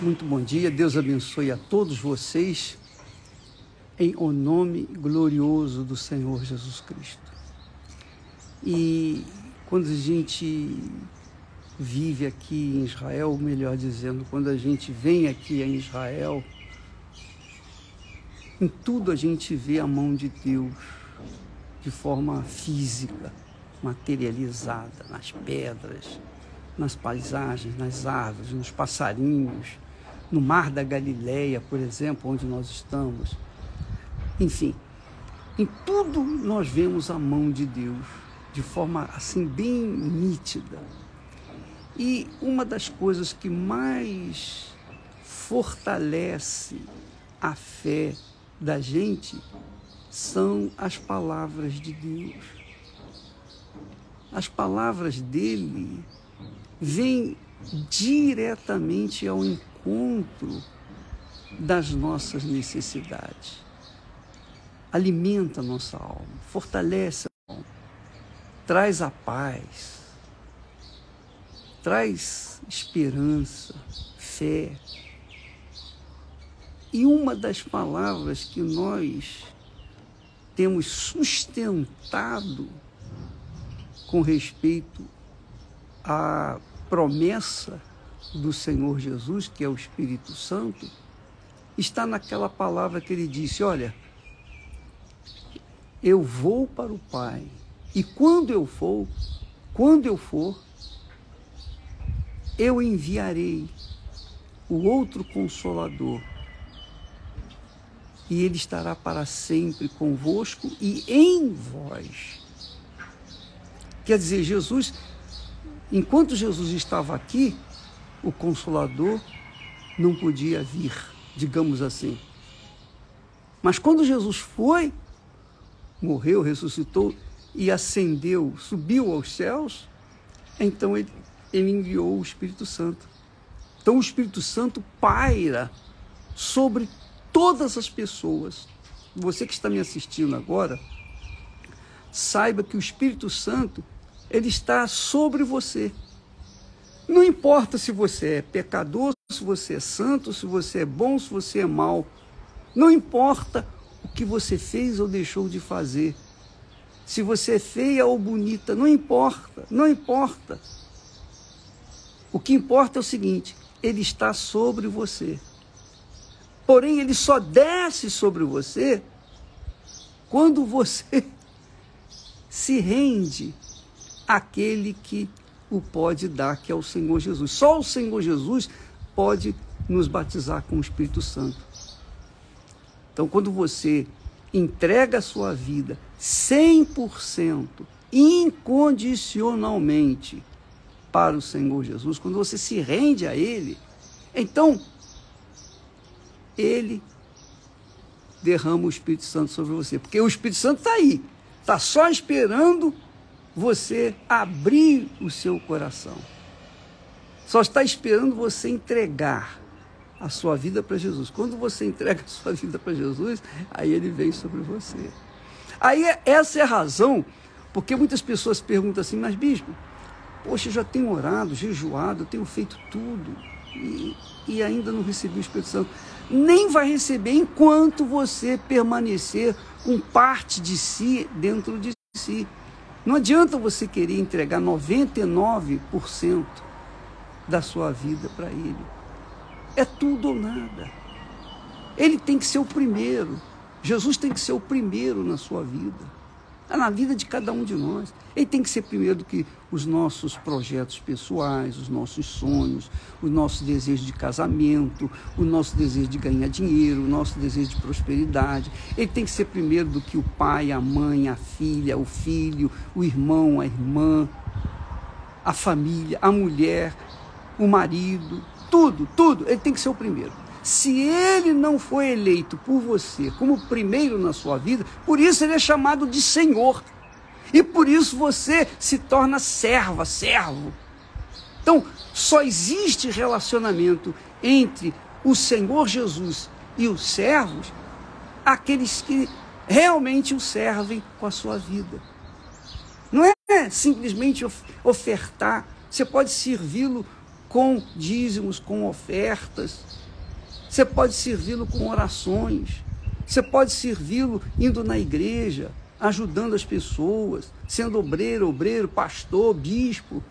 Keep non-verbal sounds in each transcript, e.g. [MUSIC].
Muito bom dia, Deus abençoe a todos vocês, em o nome glorioso do Senhor Jesus Cristo. E quando a gente vive aqui em Israel, melhor dizendo, quando a gente vem aqui em Israel, em tudo a gente vê a mão de Deus de forma física, materializada, nas pedras, nas paisagens, nas árvores, nos passarinhos, no mar da Galileia, por exemplo, onde nós estamos. Enfim, em tudo nós vemos a mão de Deus de forma assim bem nítida. E uma das coisas que mais fortalece a fé da gente são as palavras de Deus. As palavras dele vêm diretamente ao encontro das nossas necessidades. Alimenta nossa alma, fortalece a alma, traz a paz, traz esperança, fé. E uma das palavras que nós temos sustentado com respeito à promessa do Senhor Jesus, que é o Espírito Santo, está naquela palavra que ele disse: Olha, eu vou para o Pai, e quando eu for, quando eu for, eu enviarei o outro consolador, e ele estará para sempre convosco e em vós. Quer dizer, Jesus, enquanto Jesus estava aqui, o Consolador não podia vir, digamos assim. Mas quando Jesus foi, morreu, ressuscitou e ascendeu, subiu aos céus, então ele, ele enviou o Espírito Santo. Então o Espírito Santo paira sobre todas as pessoas. Você que está me assistindo agora, saiba que o Espírito Santo ele está sobre você. Não importa se você é pecador, se você é santo, se você é bom, se você é mau. Não importa o que você fez ou deixou de fazer. Se você é feia ou bonita, não importa, não importa. O que importa é o seguinte: ele está sobre você. Porém, ele só desce sobre você quando você [LAUGHS] se rende àquele que o pode dar, que é o Senhor Jesus. Só o Senhor Jesus pode nos batizar com o Espírito Santo. Então, quando você entrega a sua vida 100%, incondicionalmente para o Senhor Jesus, quando você se rende a Ele, então Ele derrama o Espírito Santo sobre você, porque o Espírito Santo está aí, está só esperando você abrir o seu coração. Só está esperando você entregar a sua vida para Jesus. Quando você entrega a sua vida para Jesus, aí ele vem sobre você. Aí essa é a razão, porque muitas pessoas perguntam assim, mas bispo, poxa, eu já tenho orado, jejuado, tenho feito tudo e, e ainda não recebi o Espírito Santo. Nem vai receber enquanto você permanecer com parte de si dentro de si. Não adianta você querer entregar 99% da sua vida para Ele. É tudo ou nada. Ele tem que ser o primeiro. Jesus tem que ser o primeiro na sua vida. É na vida de cada um de nós. Ele tem que ser primeiro do que os nossos projetos pessoais, os nossos sonhos, o nosso desejo de casamento, o nosso desejo de ganhar dinheiro, o nosso desejo de prosperidade. Ele tem que ser primeiro do que o pai, a mãe, a filha, o filho, o irmão, a irmã, a família, a mulher, o marido, tudo, tudo. Ele tem que ser o primeiro. Se ele não foi eleito por você como primeiro na sua vida, por isso ele é chamado de Senhor. E por isso você se torna serva, servo. Então, só existe relacionamento entre o Senhor Jesus e os servos aqueles que realmente o servem com a sua vida. Não é simplesmente ofertar, você pode servi-lo com dízimos, com ofertas. Você pode servi-lo com orações. Você pode servi-lo indo na igreja, ajudando as pessoas, sendo obreiro, obreiro, pastor, bispo,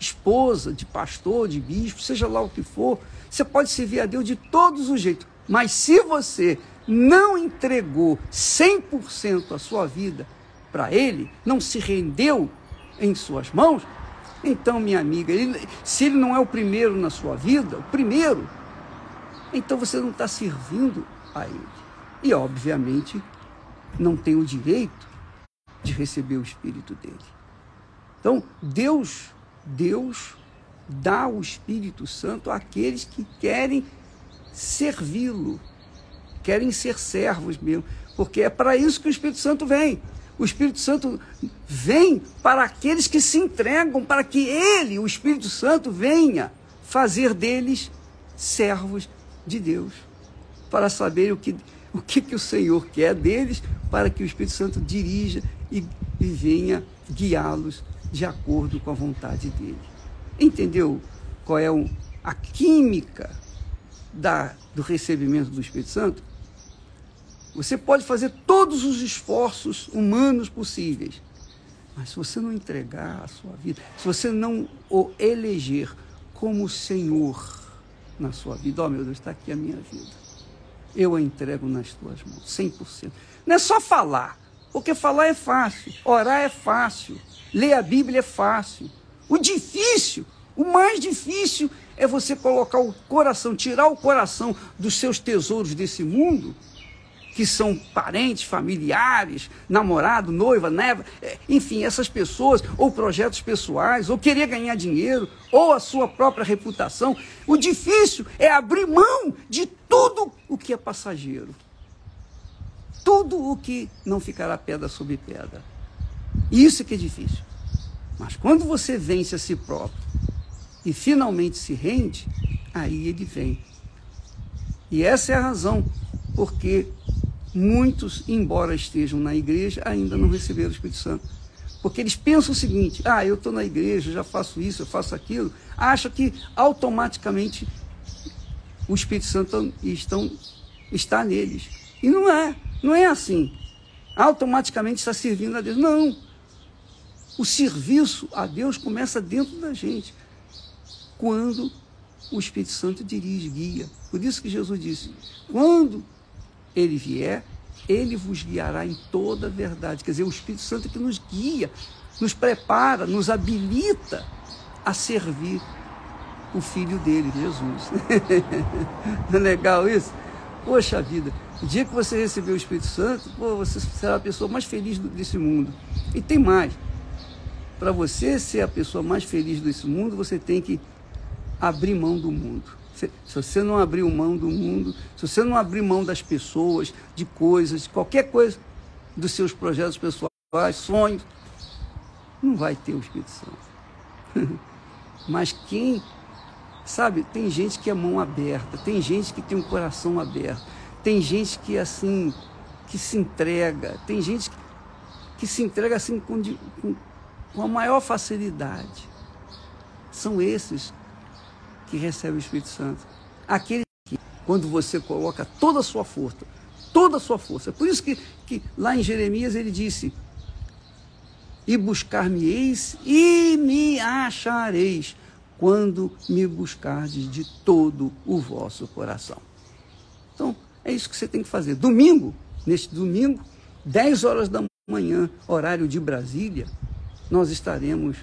esposa de pastor, de bispo, seja lá o que for. Você pode servir a Deus de todos os jeitos. Mas se você não entregou 100% a sua vida para Ele, não se rendeu em suas mãos, então, minha amiga, ele, se ele não é o primeiro na sua vida, o primeiro, então você não está servindo a Ele. E, obviamente, não tem o direito de receber o Espírito dele. Então, Deus, Deus dá o Espírito Santo àqueles que querem servi-lo, querem ser servos mesmo, porque é para isso que o Espírito Santo vem. O Espírito Santo vem para aqueles que se entregam, para que ele, o Espírito Santo, venha fazer deles servos de Deus, para saber o que, o que, que o Senhor quer deles, para que o Espírito Santo dirija e, e venha guiá-los de acordo com a vontade dele. Entendeu qual é o, a química da, do recebimento do Espírito Santo? Você pode fazer todos os esforços humanos possíveis, mas se você não entregar a sua vida, se você não o eleger como Senhor na sua vida, ó oh, meu Deus, está aqui a minha vida. Eu a entrego nas tuas mãos, 100%. Não é só falar, porque falar é fácil, orar é fácil, ler a Bíblia é fácil. O difícil, o mais difícil é você colocar o coração, tirar o coração dos seus tesouros desse mundo que são parentes, familiares, namorado, noiva, neva, é, enfim, essas pessoas, ou projetos pessoais, ou querer ganhar dinheiro, ou a sua própria reputação. O difícil é abrir mão de tudo o que é passageiro. Tudo o que não ficará pedra sobre pedra. Isso que é difícil. Mas quando você vence a si próprio e finalmente se rende, aí ele vem. E essa é a razão porque muitos, embora estejam na igreja, ainda não receberam o Espírito Santo. Porque eles pensam o seguinte: ah, eu estou na igreja, já faço isso, eu faço aquilo, acha que automaticamente o Espírito Santo estão, está neles. E não é, não é assim. Automaticamente está servindo a Deus. Não. O serviço a Deus começa dentro da gente, quando o Espírito Santo dirige, guia. Por isso que Jesus disse: quando ele vier, ele vos guiará em toda a verdade. Quer dizer, o Espírito Santo que nos guia, nos prepara, nos habilita a servir o Filho dele, Jesus. [LAUGHS] Não é legal isso? Poxa vida, o dia que você receber o Espírito Santo, pô, você será a pessoa mais feliz desse mundo. E tem mais. Para você ser a pessoa mais feliz desse mundo, você tem que abrir mão do mundo. Se, você não abrir mão do mundo, se você não abrir mão das pessoas, de coisas, de qualquer coisa, dos seus projetos pessoais, sonhos, não vai ter o Espírito Santo. [LAUGHS] Mas quem, sabe, tem gente que é mão aberta, tem gente que tem um coração aberto, tem gente que assim, que se entrega, tem gente que, que se entrega assim com, com, com a maior facilidade. São esses que recebe o Espírito Santo. Aquele que, quando você coloca toda a sua força, toda a sua força. Por isso que, que lá em Jeremias ele disse: E buscar-me-eis e me achareis, quando me buscardes de todo o vosso coração. Então, é isso que você tem que fazer. Domingo, neste domingo, 10 horas da manhã, horário de Brasília, nós estaremos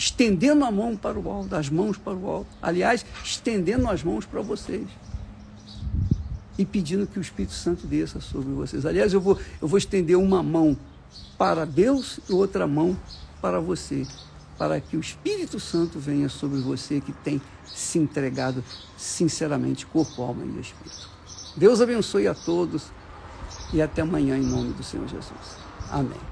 estendendo a mão para o alto, as mãos para o alto. Aliás, estendendo as mãos para vocês. E pedindo que o Espírito Santo desça sobre vocês. Aliás, eu vou, eu vou estender uma mão para Deus e outra mão para você. Para que o Espírito Santo venha sobre você que tem se entregado sinceramente, corpo, alma e espírito. Deus abençoe a todos e até amanhã em nome do Senhor Jesus. Amém.